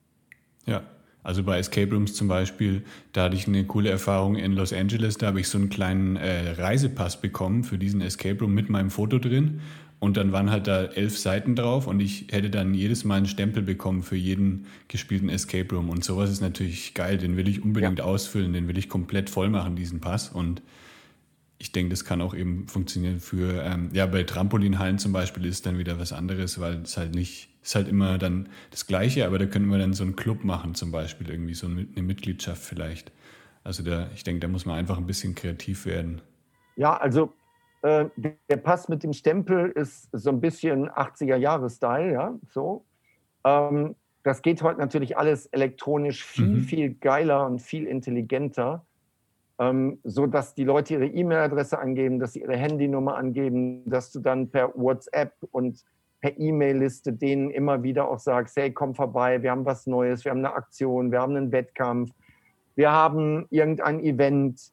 A: Ja, also bei Escape Rooms zum Beispiel, da hatte ich eine coole Erfahrung in Los Angeles. Da habe ich so einen kleinen äh, Reisepass bekommen für diesen Escape Room mit meinem Foto drin. Und dann waren halt da elf Seiten drauf und ich hätte dann jedes Mal einen Stempel bekommen für jeden gespielten Escape Room. Und sowas ist natürlich geil. Den will ich unbedingt ja. ausfüllen, den will ich komplett voll machen, diesen Pass. Und ich denke, das kann auch eben funktionieren für, ähm, ja, bei Trampolinhallen zum Beispiel ist dann wieder was anderes, weil es halt nicht, ist halt immer dann das Gleiche, aber da könnten wir dann so einen Club machen zum Beispiel, irgendwie so eine Mitgliedschaft vielleicht. Also da, ich denke, da muss man einfach ein bisschen kreativ werden.
B: Ja, also äh, der Pass mit dem Stempel ist so ein bisschen 80er-Jahre-Style, ja, so. Ähm, das geht heute natürlich alles elektronisch viel, mhm. viel geiler und viel intelligenter ähm, so dass die Leute ihre E-Mail-Adresse angeben, dass sie ihre Handynummer angeben, dass du dann per WhatsApp und per E-Mail-Liste denen immer wieder auch sagst, hey, komm vorbei, wir haben was Neues, wir haben eine Aktion, wir haben einen Wettkampf, wir haben irgendein Event.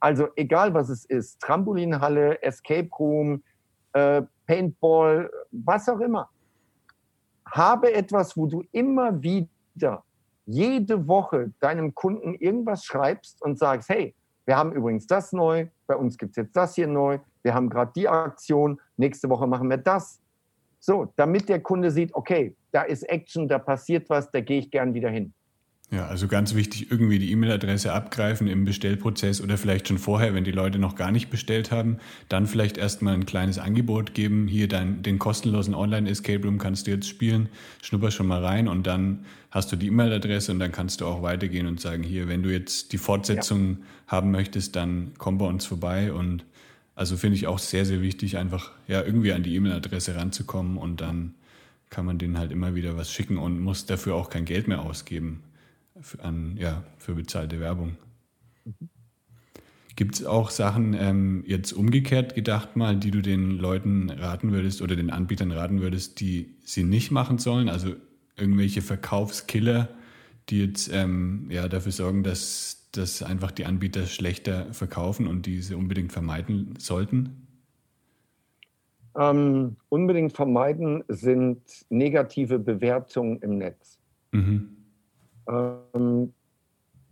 B: Also egal was es ist, Trampolinhalle, Escape Room, äh, Paintball, was auch immer. Habe etwas, wo du immer wieder jede Woche deinem Kunden irgendwas schreibst und sagst, hey, wir haben übrigens das neu, bei uns gibt es jetzt das hier neu, wir haben gerade die Aktion, nächste Woche machen wir das. So, damit der Kunde sieht, okay, da ist Action, da passiert was, da gehe ich gern wieder hin.
A: Ja, also ganz wichtig, irgendwie die E-Mail-Adresse abgreifen im Bestellprozess oder vielleicht schon vorher, wenn die Leute noch gar nicht bestellt haben, dann vielleicht erstmal ein kleines Angebot geben. Hier dein, den kostenlosen Online-Escape Room kannst du jetzt spielen, schnupper schon mal rein und dann hast du die E-Mail-Adresse und dann kannst du auch weitergehen und sagen, hier, wenn du jetzt die Fortsetzung ja. haben möchtest, dann komm bei uns vorbei und also finde ich auch sehr, sehr wichtig, einfach ja irgendwie an die E-Mail-Adresse ranzukommen und dann kann man denen halt immer wieder was schicken und muss dafür auch kein Geld mehr ausgeben für, an, ja, für bezahlte Werbung. Mhm. Gibt es auch Sachen ähm, jetzt umgekehrt gedacht mal, die du den Leuten raten würdest oder den Anbietern raten würdest, die sie nicht machen sollen? Also irgendwelche Verkaufskiller, die jetzt ähm, ja, dafür sorgen, dass, dass einfach die Anbieter schlechter verkaufen und diese unbedingt vermeiden sollten?
B: Ähm, unbedingt vermeiden sind negative Bewertungen im Netz. Mhm. Ähm,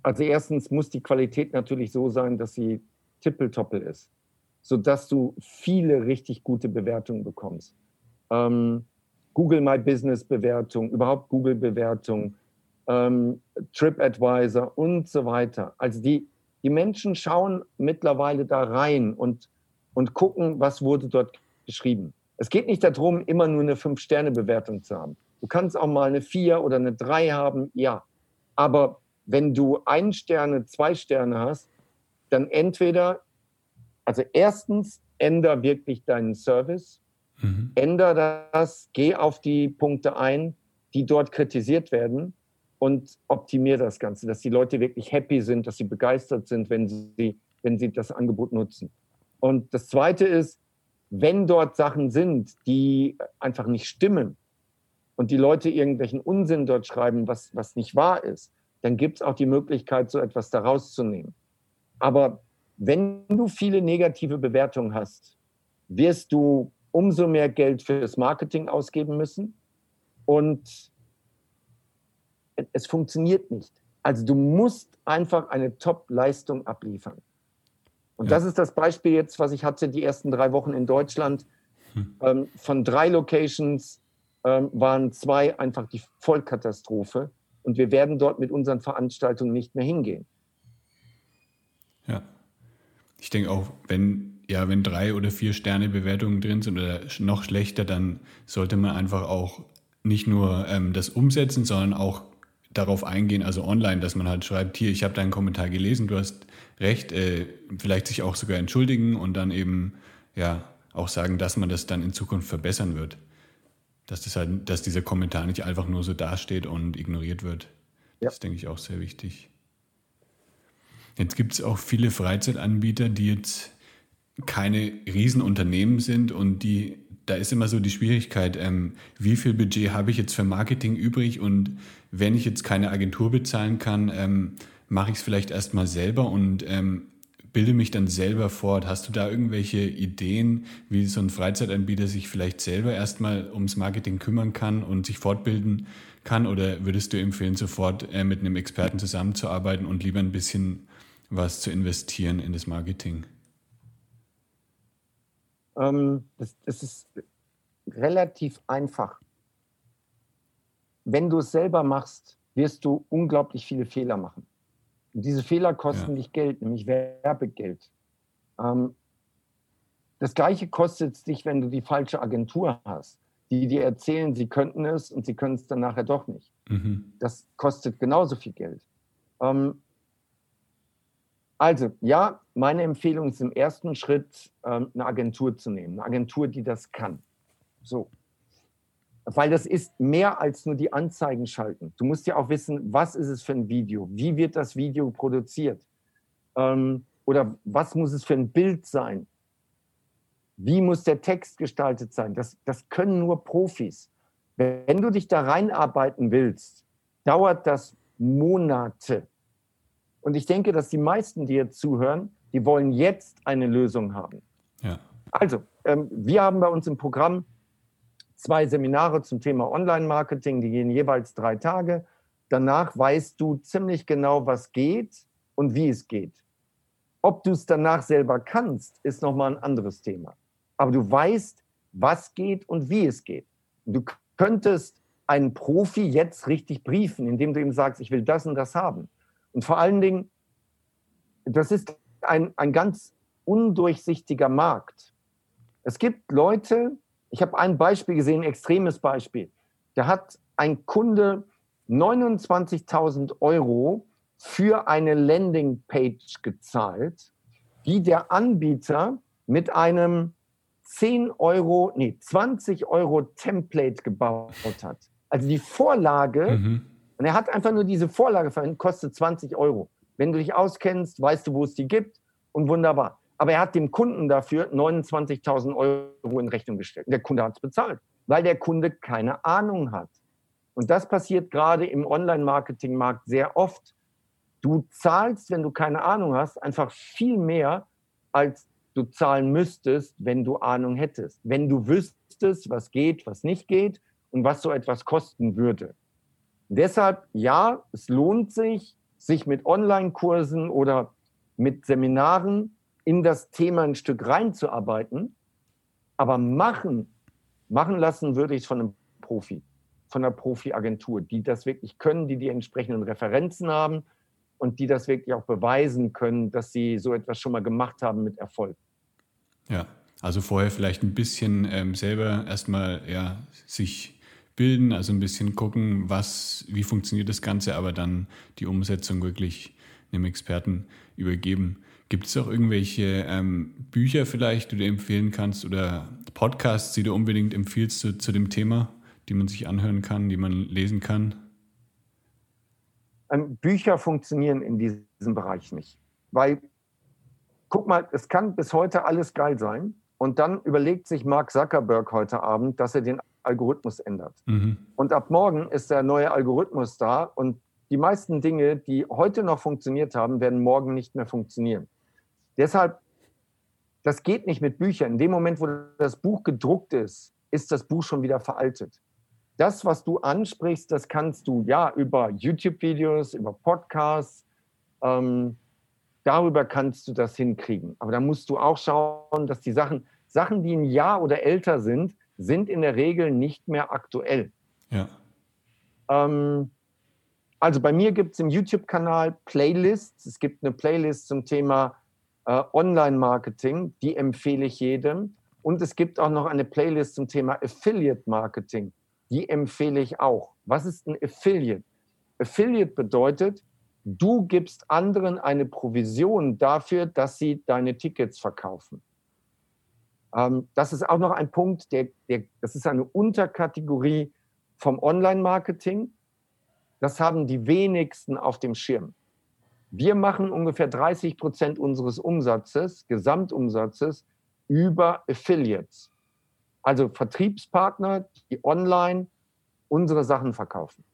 B: also erstens muss die Qualität natürlich so sein, dass sie tippeltoppel ist, sodass du viele richtig gute Bewertungen bekommst. Ähm, Google My Business Bewertung, überhaupt Google Bewertung, ähm, TripAdvisor und so weiter. Also die, die Menschen schauen mittlerweile da rein und, und gucken, was wurde dort geschrieben. Es geht nicht darum, immer nur eine Fünf-Sterne-Bewertung zu haben. Du kannst auch mal eine Vier oder eine Drei haben, ja. Aber wenn du ein Sterne, zwei Sterne hast, dann entweder, also erstens, änder wirklich deinen Service Mhm. Ändere das, geh auf die Punkte ein, die dort kritisiert werden und optimiere das Ganze, dass die Leute wirklich happy sind, dass sie begeistert sind, wenn sie, wenn sie das Angebot nutzen. Und das Zweite ist, wenn dort Sachen sind, die einfach nicht stimmen und die Leute irgendwelchen Unsinn dort schreiben, was, was nicht wahr ist, dann gibt es auch die Möglichkeit, so etwas daraus zu nehmen. Aber wenn du viele negative Bewertungen hast, wirst du umso mehr Geld fürs Marketing ausgeben müssen und es funktioniert nicht. Also du musst einfach eine Top-Leistung abliefern. Und ja. das ist das Beispiel jetzt, was ich hatte, die ersten drei Wochen in Deutschland. Hm. Ähm, von drei Locations waren zwei einfach die Vollkatastrophe. Und wir werden dort mit unseren Veranstaltungen nicht mehr hingehen.
A: Ja. Ich denke auch, wenn, ja, wenn drei oder vier Sterne Bewertungen drin sind oder noch schlechter, dann sollte man einfach auch nicht nur ähm, das umsetzen, sondern auch darauf eingehen, also online, dass man halt schreibt, hier, ich habe deinen Kommentar gelesen, du hast recht, äh, vielleicht sich auch sogar entschuldigen und dann eben ja auch sagen, dass man das dann in Zukunft verbessern wird. Dass das halt, dass dieser Kommentar nicht einfach nur so dasteht und ignoriert wird. Ja. Das denke ich auch sehr wichtig. Jetzt gibt es auch viele Freizeitanbieter, die jetzt keine Riesenunternehmen sind und die da ist immer so die Schwierigkeit, ähm, wie viel Budget habe ich jetzt für Marketing übrig und wenn ich jetzt keine Agentur bezahlen kann, ähm, mache ich es vielleicht erstmal selber und ähm, bilde mich dann selber fort. Hast du da irgendwelche Ideen, wie so ein Freizeitanbieter sich vielleicht selber erstmal ums Marketing kümmern kann und sich fortbilden kann? Oder würdest du empfehlen, sofort äh, mit einem Experten zusammenzuarbeiten und lieber ein bisschen was zu investieren in das Marketing?
B: Ähm, das, das ist relativ einfach. Wenn du es selber machst, wirst du unglaublich viele Fehler machen. Und diese Fehler kosten ja. dich Geld, nämlich Werbegeld. Ähm, das gleiche kostet es dich, wenn du die falsche Agentur hast, die dir erzählen, sie könnten es und sie können es dann nachher doch nicht. Mhm. Das kostet genauso viel Geld. Ähm, also, ja, meine Empfehlung ist im ersten Schritt, ähm, eine Agentur zu nehmen. Eine Agentur, die das kann. So. Weil das ist mehr als nur die Anzeigen schalten. Du musst ja auch wissen, was ist es für ein Video? Wie wird das Video produziert? Ähm, oder was muss es für ein Bild sein? Wie muss der Text gestaltet sein? Das, das können nur Profis. Wenn du dich da reinarbeiten willst, dauert das Monate. Und ich denke, dass die meisten, die jetzt zuhören, die wollen jetzt eine Lösung haben. Ja. Also, ähm, wir haben bei uns im Programm zwei Seminare zum Thema Online-Marketing, die gehen jeweils drei Tage. Danach weißt du ziemlich genau, was geht und wie es geht. Ob du es danach selber kannst, ist nochmal ein anderes Thema. Aber du weißt, was geht und wie es geht. Du könntest einen Profi jetzt richtig briefen, indem du ihm sagst, ich will das und das haben. Und vor allen Dingen, das ist ein, ein ganz undurchsichtiger Markt. Es gibt Leute, ich habe ein Beispiel gesehen, ein extremes Beispiel. Da hat ein Kunde 29.000 Euro für eine Landingpage gezahlt, die der Anbieter mit einem 10 Euro, nee, 20 Euro Template gebaut hat. Also die Vorlage mhm. Und er hat einfach nur diese Vorlage verwendet, kostet 20 Euro. Wenn du dich auskennst, weißt du, wo es die gibt und wunderbar. Aber er hat dem Kunden dafür 29.000 Euro in Rechnung gestellt. Der Kunde hat es bezahlt, weil der Kunde keine Ahnung hat. Und das passiert gerade im Online-Marketing-Markt sehr oft. Du zahlst, wenn du keine Ahnung hast, einfach viel mehr, als du zahlen müsstest, wenn du Ahnung hättest. Wenn du wüsstest, was geht, was nicht geht und was so etwas kosten würde. Deshalb, ja, es lohnt sich, sich mit Online-Kursen oder mit Seminaren in das Thema ein Stück reinzuarbeiten. Aber machen, machen lassen würde ich es von einem Profi, von einer Profi-Agentur, die das wirklich können, die die entsprechenden Referenzen haben und die das wirklich auch beweisen können, dass sie so etwas schon mal gemacht haben mit Erfolg.
A: Ja, also vorher vielleicht ein bisschen ähm, selber erstmal ja, sich bilden, also ein bisschen gucken, was, wie funktioniert das Ganze, aber dann die Umsetzung wirklich einem Experten übergeben. Gibt es auch irgendwelche ähm, Bücher vielleicht, die du empfehlen kannst oder Podcasts, die du unbedingt empfiehlst zu, zu dem Thema, die man sich anhören kann, die man lesen kann?
B: Ähm, Bücher funktionieren in diesem Bereich nicht. Weil, guck mal, es kann bis heute alles geil sein. Und dann überlegt sich Mark Zuckerberg heute Abend, dass er den Algorithmus ändert. Mhm. Und ab morgen ist der neue Algorithmus da und die meisten Dinge, die heute noch funktioniert haben, werden morgen nicht mehr funktionieren. Deshalb, das geht nicht mit Büchern. In dem Moment, wo das Buch gedruckt ist, ist das Buch schon wieder veraltet. Das, was du ansprichst, das kannst du ja über YouTube-Videos, über Podcasts, ähm, darüber kannst du das hinkriegen. Aber da musst du auch schauen, dass die Sachen, Sachen, die ein Jahr oder älter sind, sind in der Regel nicht mehr aktuell. Ja. Ähm, also bei mir gibt es im YouTube-Kanal Playlists. Es gibt eine Playlist zum Thema Online-Marketing, die empfehle ich jedem. Und es gibt auch noch eine Playlist zum Thema Affiliate-Marketing, die empfehle ich auch. Was ist ein Affiliate? Affiliate bedeutet, du gibst anderen eine Provision dafür, dass sie deine Tickets verkaufen. Ähm, das ist auch noch ein Punkt, der, der, das ist eine Unterkategorie vom Online-Marketing. Das haben die wenigsten auf dem Schirm. Wir machen ungefähr 30 Prozent unseres Umsatzes, Gesamtumsatzes, über Affiliates. Also Vertriebspartner, die online unsere Sachen verkaufen.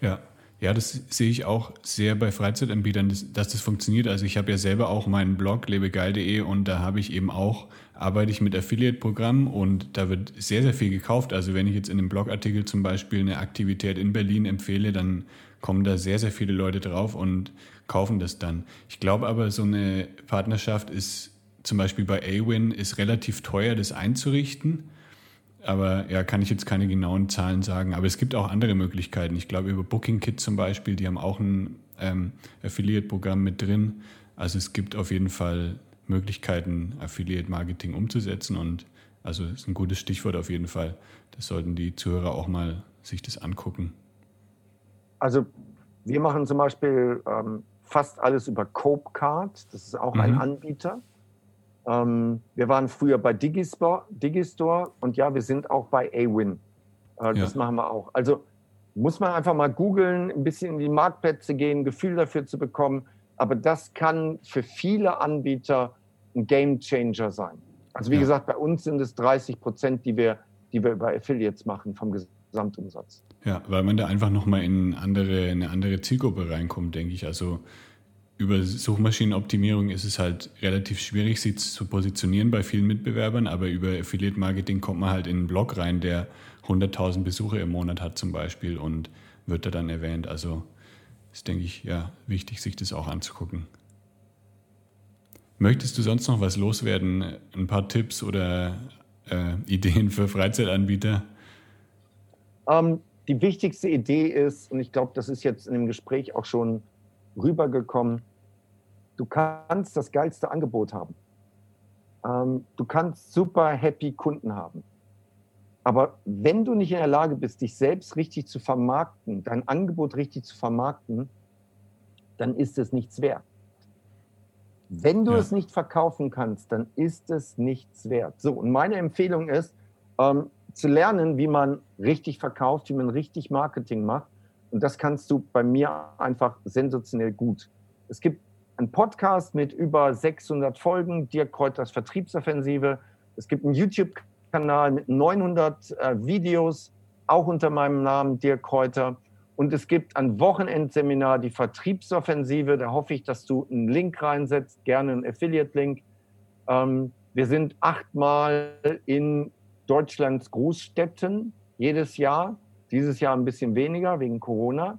A: Ja, ja, das sehe ich auch sehr bei Freizeitanbietern, dass, dass das funktioniert. Also ich habe ja selber auch meinen Blog lebegeil.de und da habe ich eben auch, arbeite ich mit Affiliate-Programmen und da wird sehr, sehr viel gekauft. Also wenn ich jetzt in einem Blogartikel zum Beispiel eine Aktivität in Berlin empfehle, dann kommen da sehr, sehr viele Leute drauf und kaufen das dann. Ich glaube aber, so eine Partnerschaft ist zum Beispiel bei Awin ist relativ teuer, das einzurichten. Aber ja, kann ich jetzt keine genauen Zahlen sagen. Aber es gibt auch andere Möglichkeiten. Ich glaube, über BookingKit zum Beispiel, die haben auch ein ähm, Affiliate-Programm mit drin. Also es gibt auf jeden Fall Möglichkeiten, Affiliate-Marketing umzusetzen. Und also ist ein gutes Stichwort auf jeden Fall. Das sollten die Zuhörer auch mal sich das angucken.
B: Also wir machen zum Beispiel ähm, fast alles über Copecard. Das ist auch mhm. ein Anbieter. Ähm, wir waren früher bei Digistore, Digistore und ja, wir sind auch bei Awin. Äh, das ja. machen wir auch. Also muss man einfach mal googeln, ein bisschen in die Marktplätze gehen, Gefühl dafür zu bekommen. Aber das kann für viele Anbieter ein Game Changer sein. Also wie ja. gesagt, bei uns sind es 30 Prozent, die wir, die wir über Affiliates machen vom Gesamtumsatz.
A: Ja, weil man da einfach nochmal in andere, eine andere Zielgruppe reinkommt, denke ich. Also über Suchmaschinenoptimierung ist es halt relativ schwierig, sie zu positionieren bei vielen Mitbewerbern, aber über Affiliate Marketing kommt man halt in einen Blog rein, der 100.000 Besucher im Monat hat zum Beispiel und wird da dann erwähnt. Also ist, denke ich, ja, wichtig, sich das auch anzugucken. Möchtest du sonst noch was loswerden? Ein paar Tipps oder äh, Ideen für Freizeitanbieter?
B: Ähm, die wichtigste Idee ist, und ich glaube, das ist jetzt in dem Gespräch auch schon rübergekommen, du kannst das geilste Angebot haben. Ähm, du kannst super happy Kunden haben. Aber wenn du nicht in der Lage bist, dich selbst richtig zu vermarkten, dein Angebot richtig zu vermarkten, dann ist es nichts wert. Wenn du ja. es nicht verkaufen kannst, dann ist es nichts wert. So, und meine Empfehlung ist, ähm, zu lernen, wie man richtig verkauft, wie man richtig Marketing macht. Und das kannst du bei mir einfach sensationell gut. Es gibt einen Podcast mit über 600 Folgen, Dirk Kräuters Vertriebsoffensive. Es gibt einen YouTube-Kanal mit 900 äh, Videos, auch unter meinem Namen Dirk Kräuter. Und es gibt ein Wochenendseminar, die Vertriebsoffensive. Da hoffe ich, dass du einen Link reinsetzt, gerne einen Affiliate-Link. Ähm, wir sind achtmal in Deutschlands Großstädten jedes Jahr. Dieses Jahr ein bisschen weniger wegen Corona.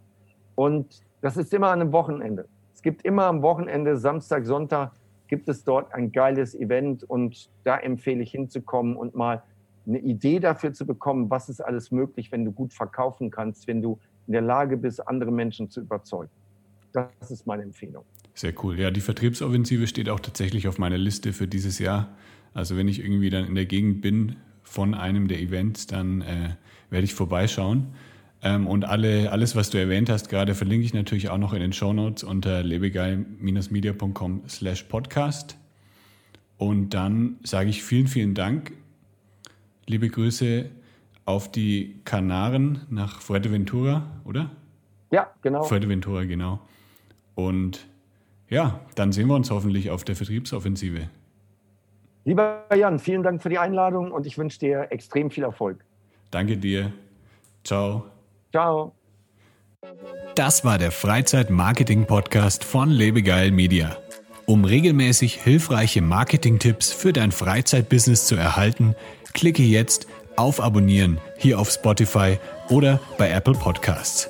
B: Und das ist immer an einem Wochenende gibt immer am Wochenende, Samstag, Sonntag, gibt es dort ein geiles Event und da empfehle ich hinzukommen und mal eine Idee dafür zu bekommen, was ist alles möglich, wenn du gut verkaufen kannst, wenn du in der Lage bist, andere Menschen zu überzeugen. Das ist meine Empfehlung.
A: Sehr cool. Ja, die Vertriebsoffensive steht auch tatsächlich auf meiner Liste für dieses Jahr. Also wenn ich irgendwie dann in der Gegend bin von einem der Events, dann äh, werde ich vorbeischauen. Ähm, und alle, alles, was du erwähnt hast, gerade verlinke ich natürlich auch noch in den Show Notes unter lebegeil-media.com slash podcast. Und dann sage ich vielen, vielen Dank. Liebe Grüße auf die Kanaren nach Fuerteventura, oder?
B: Ja, genau.
A: Fuerteventura, genau. Und ja, dann sehen wir uns hoffentlich auf der Vertriebsoffensive.
B: Lieber Jan, vielen Dank für die Einladung und ich wünsche dir extrem viel Erfolg.
A: Danke dir. Ciao.
B: Ciao.
A: Das war der Freizeit-Marketing-Podcast von Lebegeil Media. Um regelmäßig hilfreiche Marketing-Tipps für dein Freizeitbusiness zu erhalten, klicke jetzt auf Abonnieren hier auf Spotify oder bei Apple Podcasts.